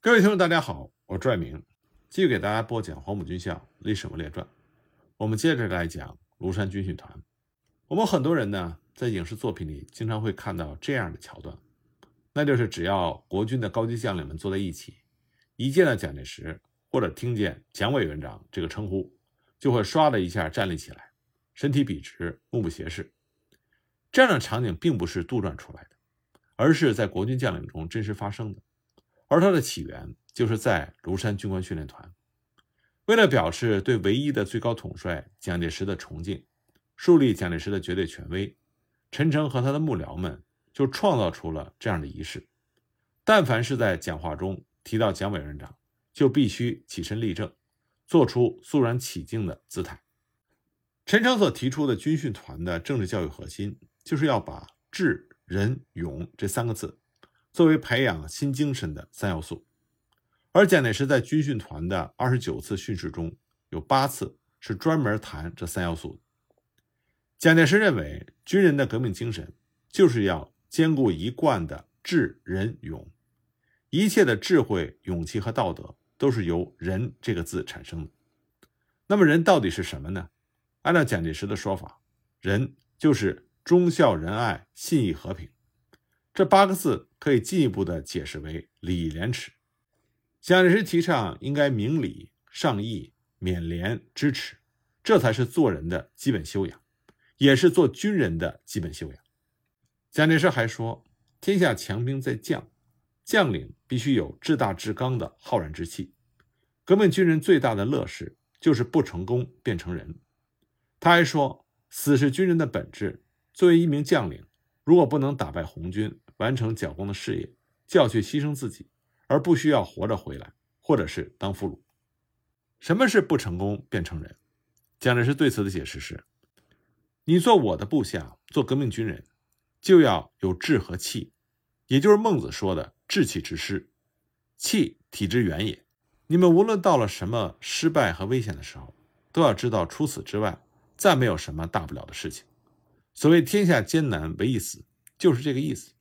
各位听众，大家好，我是拽明，继续给大家播讲《黄埔军校历史人列传》。我们接着来讲庐山军训团。我们很多人呢，在影视作品里经常会看到这样的桥段，那就是只要国军的高级将领们坐在一起，一见到蒋介石或者听见蒋委员长这个称呼，就会唰的一下站立起来，身体笔直，目不斜视。这样的场景并不是杜撰出来的，而是在国军将领中真实发生的。而它的起源就是在庐山军官训练团。为了表示对唯一的最高统帅蒋介石的崇敬，树立蒋介石的绝对权威，陈诚和他的幕僚们就创造出了这样的仪式：但凡是在讲话中提到蒋委员长，就必须起身立正，做出肃然起敬的姿态。陈诚所提出的军训团的政治教育核心，就是要把智、仁、勇这三个字。作为培养新精神的三要素，而蒋介石在军训团的二十九次训示中，有八次是专门谈这三要素。蒋介石认为，军人的革命精神就是要兼顾一贯的智、仁、勇，一切的智慧、勇气和道德都是由“仁”这个字产生的。那么，仁到底是什么呢？按照蒋介石的说法，仁就是忠孝仁爱信义和平。这八个字可以进一步的解释为礼义廉耻。蒋介石提倡应该明礼、尚义、勉廉、知耻，这才是做人的基本修养，也是做军人的基本修养。蒋介石还说：“天下强兵在将，将领必须有志大志刚的浩然之气。革命军人最大的乐事就是不成功变成人。”他还说：“死是军人的本质。作为一名将领，如果不能打败红军，完成剿共的事业，就要去牺牲自己，而不需要活着回来，或者是当俘虏。什么是不成功便成人？蒋介石对此的解释是：你做我的部下，做革命军人，就要有志和气，也就是孟子说的“志气之师”，气体之源也。你们无论到了什么失败和危险的时候，都要知道，除此之外，再没有什么大不了的事情。所谓“天下艰难唯一死”，就是这个意思。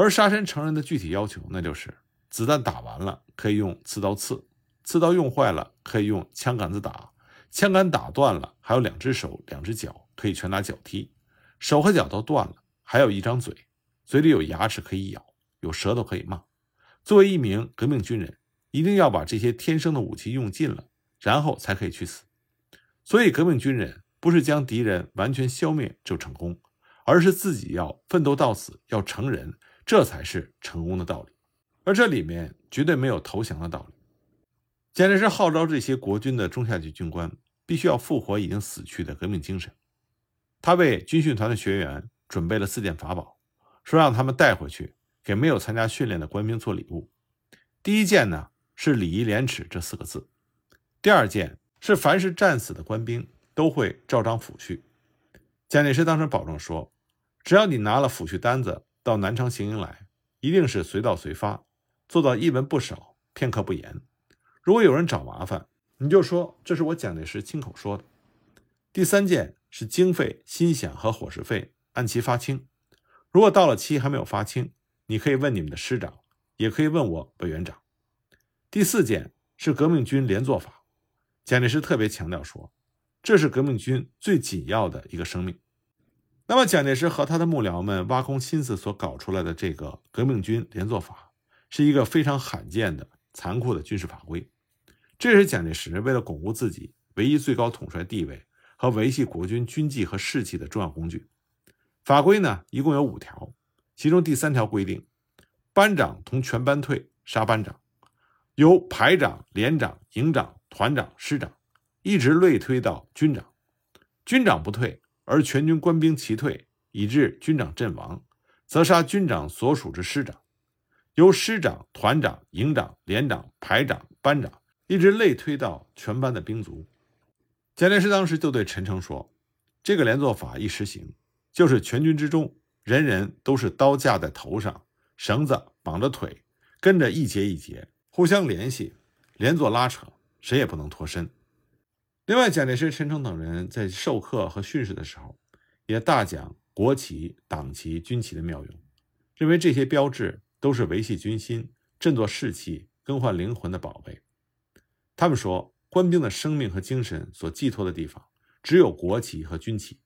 而杀身成仁的具体要求，那就是子弹打完了可以用刺刀刺，刺刀用坏了可以用枪杆子打，枪杆打断了还有两只手两只脚可以拳打脚踢，手和脚都断了还有一张嘴，嘴里有牙齿可以咬，有舌头可以骂。作为一名革命军人，一定要把这些天生的武器用尽了，然后才可以去死。所以，革命军人不是将敌人完全消灭就成功，而是自己要奋斗到死，要成人。这才是成功的道理，而这里面绝对没有投降的道理。蒋介石号召这些国军的中下级军官必须要复活已经死去的革命精神。他为军训团的学员准备了四件法宝，说让他们带回去给没有参加训练的官兵做礼物。第一件呢是“礼义廉耻”这四个字；第二件是凡是战死的官兵都会照章抚恤。蒋介石当时保证说，只要你拿了抚恤单子。到南昌行营来，一定是随到随发，做到一文不少，片刻不言。如果有人找麻烦，你就说这是我蒋介石亲口说的。第三件是经费、薪饷和伙食费按期发清。如果到了期还没有发清，你可以问你们的师长，也可以问我委员长。第四件是革命军连坐法。蒋介石特别强调说，这是革命军最紧要的一个生命。那么，蒋介石和他的幕僚们挖空心思所搞出来的这个革命军连坐法，是一个非常罕见的残酷的军事法规。这是蒋介石为了巩固自己唯一最高统帅地位和维系国军军纪和士气的重要工具。法规呢，一共有五条，其中第三条规定，班长同全班退，杀班长，由排长、连长、营长、团长、师长，一直类推到军长，军长不退。而全军官兵齐退，以致军长阵亡，则杀军长所属之师长，由师长、团长、营长、连长、排长、班长，一直类推到全班的兵卒。蒋介石当时就对陈诚说：“这个连坐法一实行，就是全军之中人人都是刀架在头上，绳子绑着腿，跟着一节一节互相联系，连坐拉扯，谁也不能脱身。”另外，蒋介石、陈诚等人在授课和训示的时候，也大讲国旗、党旗、军旗的妙用，认为这些标志都是维系军心、振作士气、更换灵魂的宝贝。他们说，官兵的生命和精神所寄托的地方，只有国旗和军旗。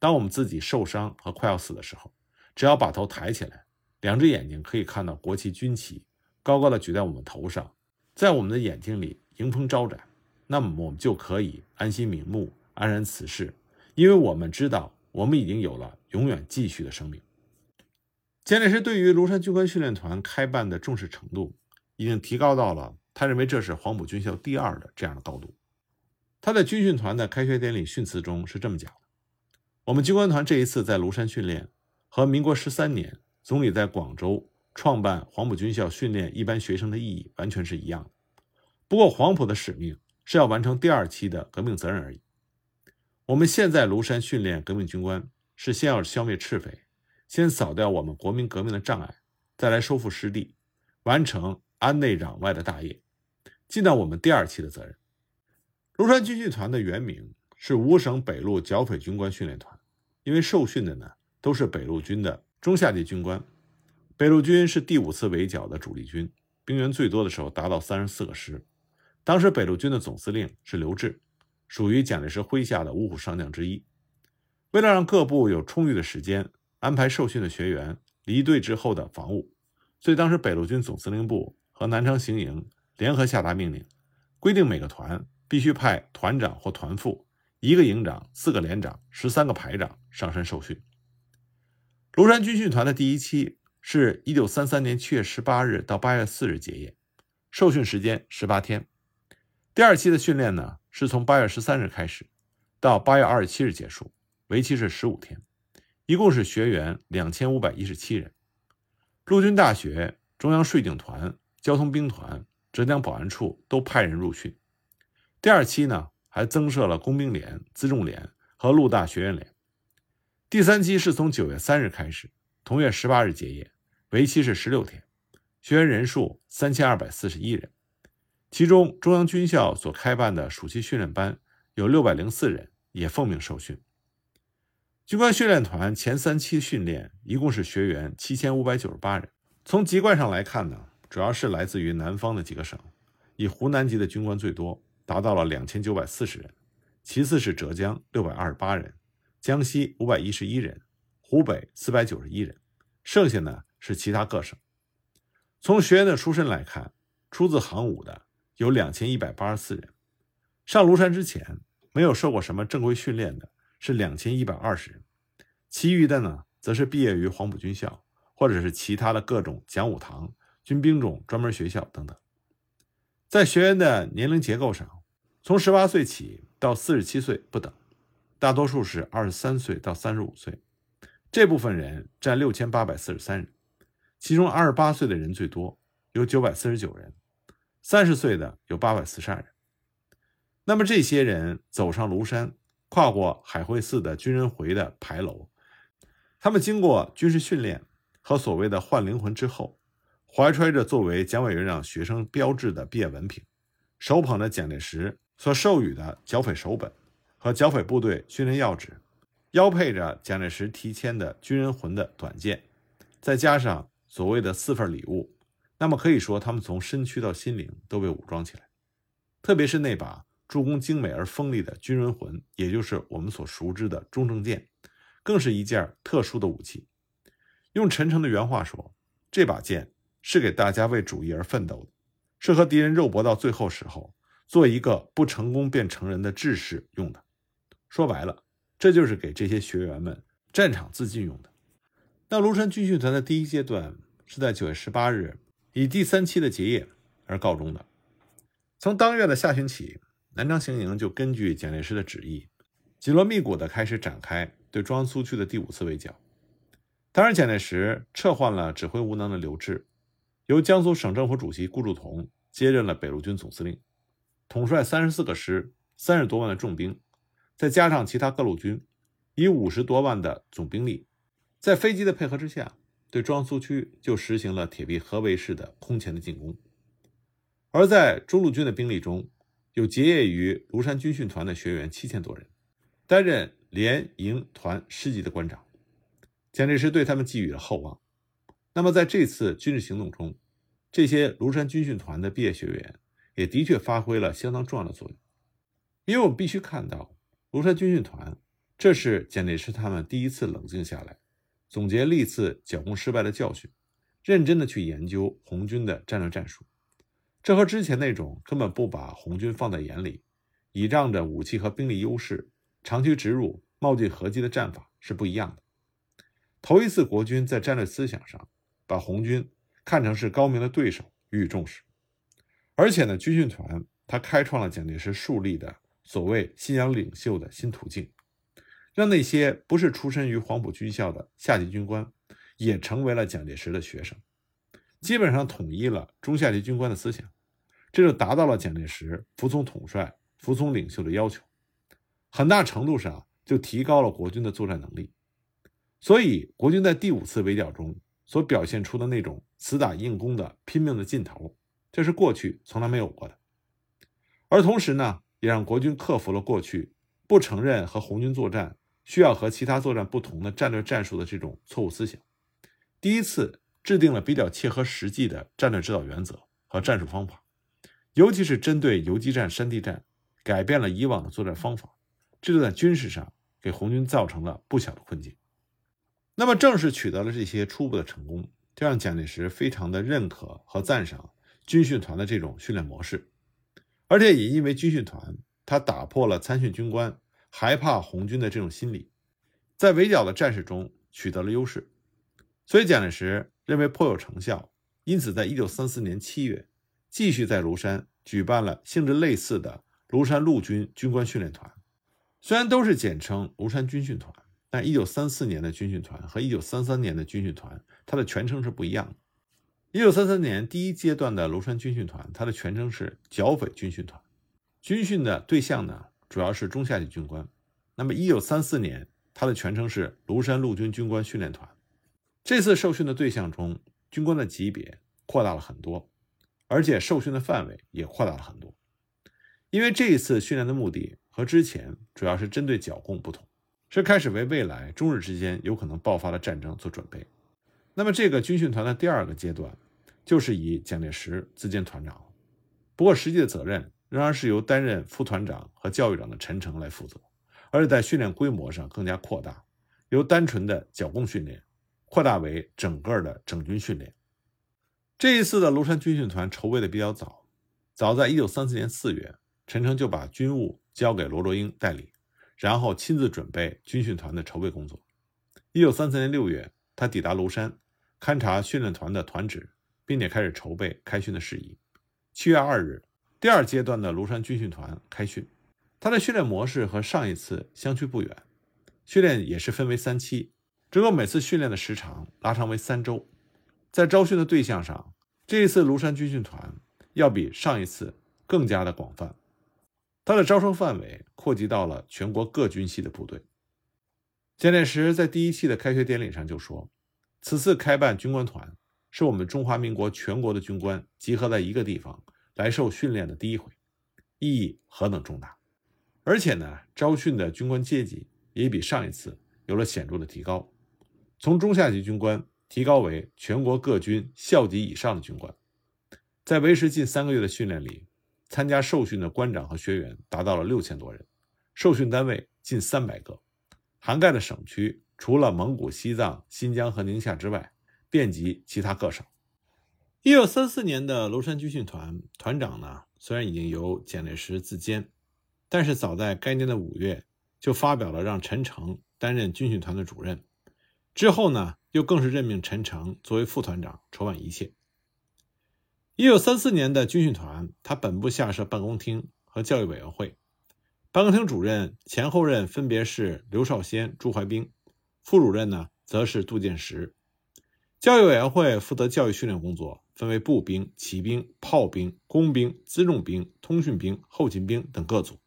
当我们自己受伤和快要死的时候，只要把头抬起来，两只眼睛可以看到国旗、军旗高高的举在我们头上，在我们的眼睛里迎风招展，那么我们就可以安心瞑目，安然辞世，因为我们知道，我们已经有了永远继续的生命。蒋介石对于庐山军官训练团开办的重视程度，已经提高到了他认为这是黄埔军校第二的这样的高度。他在军训团的开学典礼训词中是这么讲的：“我们军官团这一次在庐山训练，和民国十三年总理在广州创办黄埔军校训练一般学生的意义完全是一样的。不过黄埔的使命是要完成第二期的革命责任而已。我们现在庐山训练革命军官，是先要消灭赤匪。”先扫掉我们国民革命的障碍，再来收复失地，完成安内攘外的大业，尽到我们第二期的责任。庐山军训团的原名是五省北路剿匪军官训练团，因为受训的呢都是北路军的中下级军官。北路军是第五次围剿的主力军，兵员最多的时候达到三十四个师。当时北路军的总司令是刘峙，属于蒋介石麾下的五虎上将之一。为了让各部有充裕的时间。安排受训的学员离队之后的防务，所以当时北路军总司令部和南昌行营联合下达命令，规定每个团必须派团长或团副、一个营长、四个连长、十三个排长上山受训。庐山军训团的第一期是一九三三年七月十八日到八月四日结业，受训时间十八天。第二期的训练呢，是从八月十三日开始，到八月二十七日结束，为期是十五天。一共是学员两千五百一十七人，陆军大学、中央税警团、交通兵团、浙江保安处都派人入训。第二期呢，还增设了工兵连、辎重连和陆大学院连。第三期是从九月三日开始，同月十八日结业，为期是十六天，学员人数三千二百四十一人，其中中央军校所开办的暑期训练班有六百零四人，也奉命受训。军官训练团前三期训练一共是学员七千五百九十八人。从籍贯上来看呢，主要是来自于南方的几个省，以湖南籍的军官最多，达到了两千九百四十人；其次是浙江六百二十八人，江西五百一十一人，湖北四百九十一人，剩下呢是其他各省。从学员的出身来看，出自行伍的有两千一百八十四人，上庐山之前没有受过什么正规训练的。是两千一百二十人，其余的呢，则是毕业于黄埔军校，或者是其他的各种讲武堂、军兵种专门学校等等。在学员的年龄结构上，从十八岁起到四十七岁不等，大多数是二十三岁到三十五岁，这部分人占六千八百四十三人，其中二十八岁的人最多，有九百四十九人，三十岁的有八百四十二人。那么这些人走上庐山。跨过海会寺的军人回的牌楼，他们经过军事训练和所谓的换灵魂之后，怀揣着作为蒋委员让学生标志的毕业文凭，手捧着蒋介石所授予的剿匪手本和剿匪部队训练要旨，腰配着蒋介石题签的军人魂的短剑，再加上所谓的四份礼物，那么可以说他们从身躯到心灵都被武装起来，特别是那把。助攻精美而锋利的军人魂，也就是我们所熟知的中正剑，更是一件特殊的武器。用陈诚的原话说：“这把剑是给大家为主义而奋斗的，是和敌人肉搏到最后时候，做一个不成功便成仁的志士用的。说白了，这就是给这些学员们战场自尽用的。”那庐山军训团的第一阶段是在九月十八日以第三期的结业而告终的。从当月的下旬起。南昌行营就根据蒋介石的旨意，紧锣密鼓地开始展开对中央苏区的第五次围剿。当然，蒋介石撤换了指挥无能的刘峙，由江苏省政府主席顾祝同接任了北路军总司令，统帅三十四个师、三十多万的重兵，再加上其他各路军，以五十多万的总兵力，在飞机的配合之下，对中央苏区就实行了铁壁合围式的空前的进攻。而在中路军的兵力中，有结业于庐山军训团的学员七千多人，担任连、营、团、师级的官长。蒋介石对他们寄予了厚望。那么，在这次军事行动中，这些庐山军训团的毕业学员也的确发挥了相当重要的作用，因为我们必须看到，庐山军训团这是蒋介石他们第一次冷静下来，总结历次剿共失败的教训，认真的去研究红军的战略战术。这和之前那种根本不把红军放在眼里，倚仗着武器和兵力优势，长驱直入、冒进合击的战法是不一样的。头一次，国军在战略思想上把红军看成是高明的对手，予以重视。而且呢，军训团他开创了蒋介石树立的所谓信仰领袖的新途径，让那些不是出身于黄埔军校的下级军官，也成为了蒋介石的学生，基本上统一了中下级军官的思想。这就达到了蒋介石服从统帅、服从领袖的要求，很大程度上就提高了国军的作战能力。所以，国军在第五次围剿中所表现出的那种死打硬攻的拼命的劲头，这是过去从来没有过的。而同时呢，也让国军克服了过去不承认和红军作战需要和其他作战不同的战略战术的这种错误思想，第一次制定了比较切合实际的战略指导原则和战术方法。尤其是针对游击战、山地战，改变了以往的作战方法，这就在军事上给红军造成了不小的困境。那么，正是取得了这些初步的成功，这让蒋介石非常的认可和赞赏军训团的这种训练模式，而且也因为军训团，他打破了参训军官害怕红军的这种心理，在围剿的战事中取得了优势，所以蒋介石认为颇有成效，因此在一九三四年七月。继续在庐山举办了性质类似的庐山陆军军官训练团，虽然都是简称庐山军训团，但1934年的军训团和1933年的军训团，它的全称是不一样的。1933年第一阶段的庐山军训团，它的全称是剿匪军训团，军训的对象呢主要是中下级军官。那么1934年，它的全称是庐山陆军军官训练团。这次受训的对象中，军官的级别扩大了很多。而且受训的范围也扩大了很多，因为这一次训练的目的和之前主要是针对剿共不同，是开始为未来中日之间有可能爆发的战争做准备。那么这个军训团的第二个阶段，就是以蒋介石自兼团长，不过实际的责任仍然是由担任副团长和教育长的陈诚来负责，而且在训练规模上更加扩大，由单纯的剿共训练扩大为整个的整军训练。这一次的庐山军训团筹备的比较早，早在一九三四年四月，陈诚就把军务交给罗卓英代理，然后亲自准备军训团的筹备工作。一九三四年六月，他抵达庐山，勘察训练团的团址，并且开始筹备开训的事宜。七月二日，第二阶段的庐山军训团开训，它的训练模式和上一次相去不远，训练也是分为三期，只不过每次训练的时长拉长为三周。在招训的对象上，这一次庐山军训团要比上一次更加的广泛，它的招生范围扩及到了全国各军系的部队。蒋介石在第一期的开学典礼上就说：“此次开办军官团，是我们中华民国全国的军官集合在一个地方来受训练的第一回，意义何等重大！而且呢，招训的军官阶级也比上一次有了显著的提高，从中下级军官。”提高为全国各军校级以上的军官，在为时近三个月的训练里，参加受训的官长和学员达到了六千多人，受训单位近三百个，涵盖的省区除了蒙古、西藏、新疆和宁夏之外，遍及其他各省。一九三四年的庐山军训团团长呢，虽然已经由蒋介石自兼，但是早在该年的五月就发表了让陈诚担任军训团的主任，之后呢。又更是任命陈诚作为副团长，筹办一切。一九三四年的军训团，他本部下设办公厅和教育委员会，办公厅主任前后任分别是刘少先、朱怀兵，副主任呢则是杜建时。教育委员会负责教育训练工作，分为步兵、骑兵、炮兵、工兵、辎重兵、通讯兵、后勤兵等各组，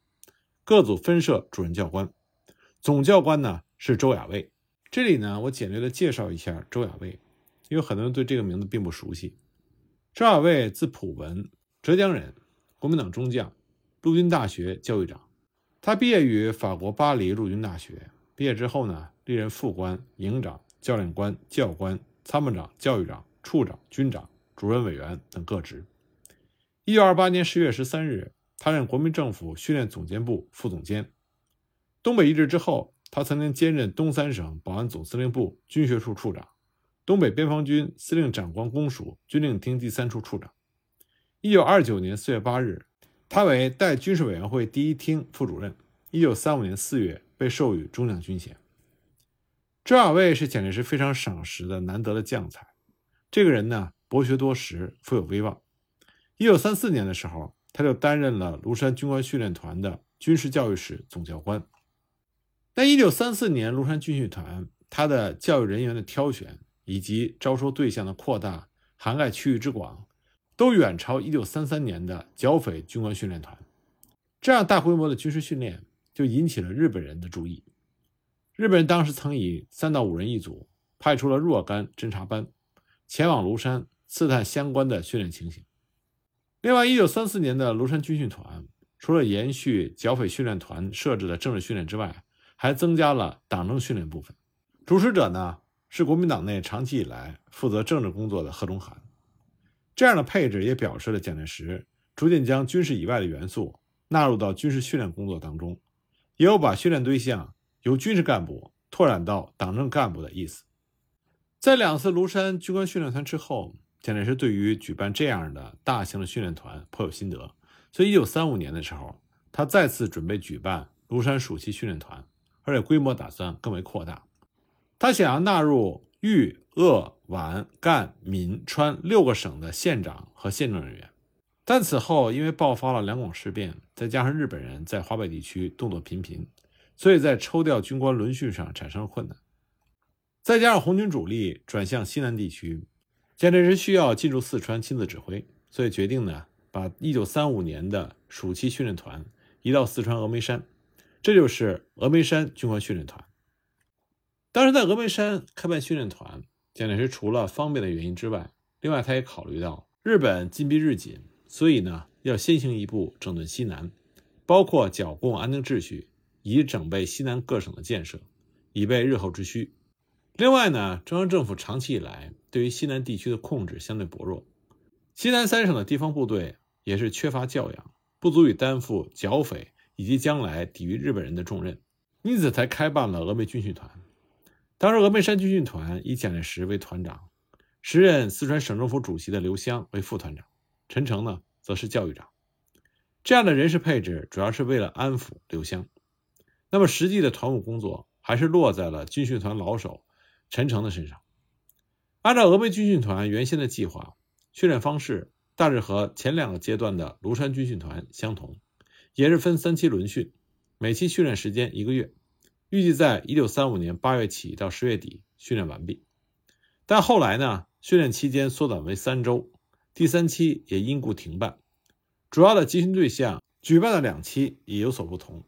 各组分设主任教官，总教官呢是周亚卫。这里呢，我简略的介绍一下周亚卫，因为很多人对这个名字并不熟悉。周亚卫字普文，浙江人，国民党中将，陆军大学教育长。他毕业于法国巴黎陆军大学，毕业之后呢，历任副官、营长、教练官、教官、参谋长、教育长、处长、军长、主任委员等各职。一九二八年十月十三日，他任国民政府训练总监部副总监。东北一职之后，他曾经兼任东三省保安总司令部军学处处长、东北边防军司令长官公署军令厅第三处处长。一九二九年四月八日，他为代军事委员会第一厅副主任。一九三五年四月，被授予中将军衔。周亚卫是蒋介石非常赏识的难得的将才。这个人呢，博学多识，富有威望。一九三四年的时候，他就担任了庐山军官训练团的军事教育室总教官。但一九三四年庐山军训团，他的教育人员的挑选以及招收对象的扩大、涵盖区域之广，都远超一九三三年的剿匪军官训练团。这样大规模的军事训练，就引起了日本人的注意。日本人当时曾以三到五人一组，派出了若干侦察班，前往庐山刺探相关的训练情形。另外，一九三四年的庐山军训团，除了延续剿匪训练团设置的政治训练之外，还增加了党政训练部分。主持者呢是国民党内长期以来负责政治工作的贺中涵。这样的配置也表示了蒋介石逐渐将军事以外的元素纳入到军事训练工作当中，也有把训练对象由军事干部拓展到党政干部的意思。在两次庐山军官训练团之后。蒋介石对于举办这样的大型的训练团颇有心得，所以1935年的时候，他再次准备举办庐山暑期训练团，而且规模打算更为扩大。他想要纳入豫、鄂、皖、赣、闽、川六个省的县长和县政人员，但此后因为爆发了两广事变，再加上日本人在华北地区动作频频，所以在抽调军官轮训上产生了困难。再加上红军主力转向西南地区。蒋介石需要进驻四川亲自指挥，所以决定呢，把1935年的暑期训练团移到四川峨眉山，这就是峨眉山军官训练团。当时在峨眉山开办训练团，蒋介石除了方便的原因之外，另外他也考虑到日本进逼日紧，所以呢，要先行一步整顿西南，包括剿共安定秩序，以整备西南各省的建设，以备日后之需。另外呢，中央政府长期以来对于西南地区的控制相对薄弱，西南三省的地方部队也是缺乏教养，不足以担负剿匪以及将来抵御日本人的重任，因此才开办了峨眉军训团。当时峨眉山军训团以蒋介石为团长，时任四川省政府主席的刘湘为副团长，陈诚呢则是教育长。这样的人事配置主要是为了安抚刘湘，那么实际的团务工作还是落在了军训团老手。陈诚的身上，按照峨眉军训团原先的计划，训练方式大致和前两个阶段的庐山军训团相同，也是分三期轮训，每期训练时间一个月，预计在一九三五年八月起到十月底训练完毕。但后来呢，训练期间缩短为三周，第三期也因故停办。主要的集训对象，举办的两期也有所不同。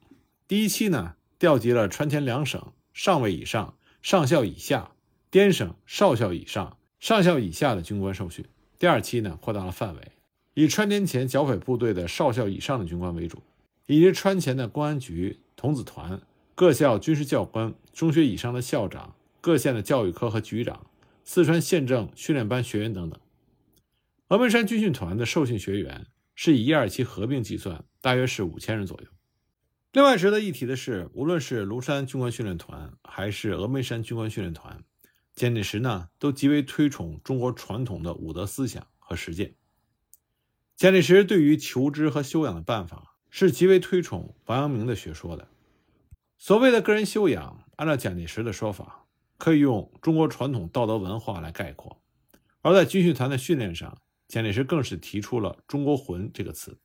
第一期呢，调集了川黔两省上尉以上。上校以下、滇省少校以上、上校以下的军官受训。第二期呢，扩大了范围，以川滇黔剿匪部队的少校以上的军官为主，以及川黔的公安局、童子团、各校军事教官、中学以上的校长、各县的教育科和局长、四川县政训练班学员等等。峨眉山军训团的受训学员是以一二期合并计算，大约是五千人左右。另外值得一提的是，无论是庐山军官训练团还是峨眉山军官训练团，蒋介石呢都极为推崇中国传统的武德思想和实践。蒋介石对于求知和修养的办法是极为推崇王阳明的学说的。所谓的个人修养，按照蒋介石的说法，可以用中国传统道德文化来概括。而在军训团的训练上，蒋介石更是提出了“中国魂”这个词。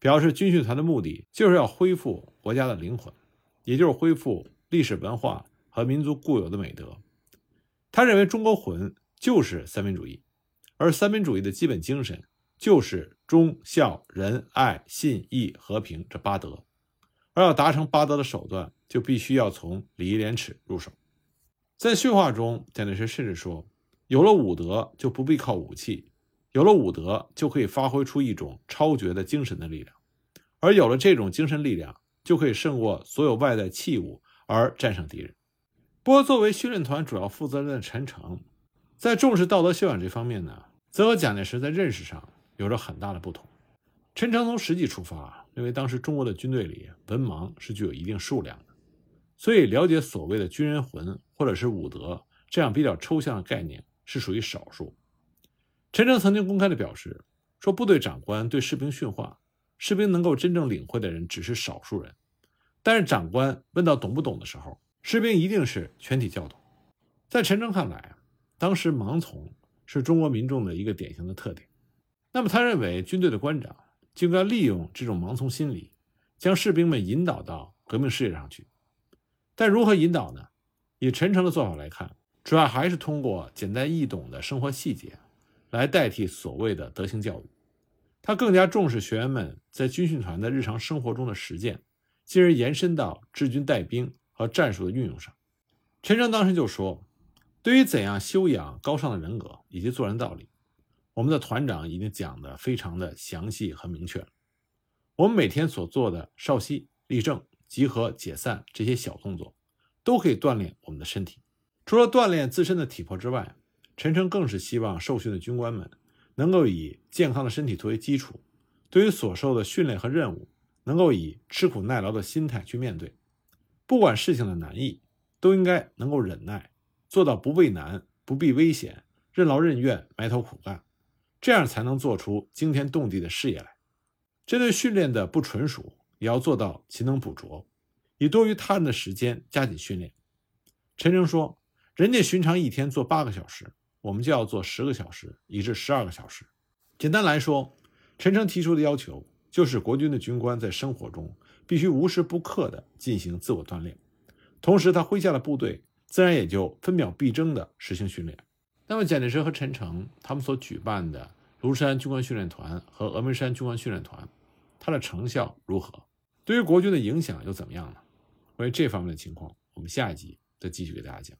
表示军训团的目的就是要恢复国家的灵魂，也就是恢复历史文化和民族固有的美德。他认为中国魂就是三民主义，而三民主义的基本精神就是忠孝仁爱信义和平这八德。而要达成八德的手段，就必须要从礼义廉耻入手。在训话中，蒋介石甚至说：“有了武德，就不必靠武器。”有了武德，就可以发挥出一种超绝的精神的力量，而有了这种精神力量，就可以胜过所有外在器物而战胜敌人。不过，作为训练团主要负责人的陈诚，在重视道德修养这方面呢，则和蒋介石在认识上有着很大的不同。陈诚从实际出发，认为当时中国的军队里文盲是具有一定数量的，所以了解所谓的军人魂或者是武德这样比较抽象的概念是属于少数。陈诚曾经公开的表示说，部队长官对士兵训话，士兵能够真正领会的人只是少数人，但是长官问到懂不懂的时候，士兵一定是全体教懂。在陈诚看来，当时盲从是中国民众的一个典型的特点。那么他认为军队的官长就应该利用这种盲从心理，将士兵们引导到革命事业上去。但如何引导呢？以陈诚的做法来看，主要还是通过简单易懂的生活细节。来代替所谓的德行教育，他更加重视学员们在军训团的日常生活中的实践，进而延伸到治军带兵和战术的运用上。陈诚当时就说：“对于怎样修养高尚的人格以及做人道理，我们的团长已经讲得非常的详细和明确。我们每天所做的稍息、立正、集合、解散这些小动作，都可以锻炼我们的身体。除了锻炼自身的体魄之外，陈诚更是希望受训的军官们能够以健康的身体作为基础，对于所受的训练和任务，能够以吃苦耐劳的心态去面对。不管事情的难易，都应该能够忍耐，做到不畏难、不避危险，任劳任怨、埋头苦干，这样才能做出惊天动地的事业来。针对训练的不纯熟，也要做到勤能补拙，以多于他人的时间加紧训练。陈诚说：“人家寻常一天做八个小时。”我们就要做十个小时，以至十二个小时。简单来说，陈诚提出的要求就是国军的军官在生活中必须无时不刻地进行自我锻炼，同时他麾下的部队自然也就分秒必争地实行训练。那么，蒋介石和陈诚他们所举办的庐山军官训练团和峨眉山军官训练团，它的成效如何？对于国军的影响又怎么样呢？关于这方面的情况，我们下一集再继续给大家讲。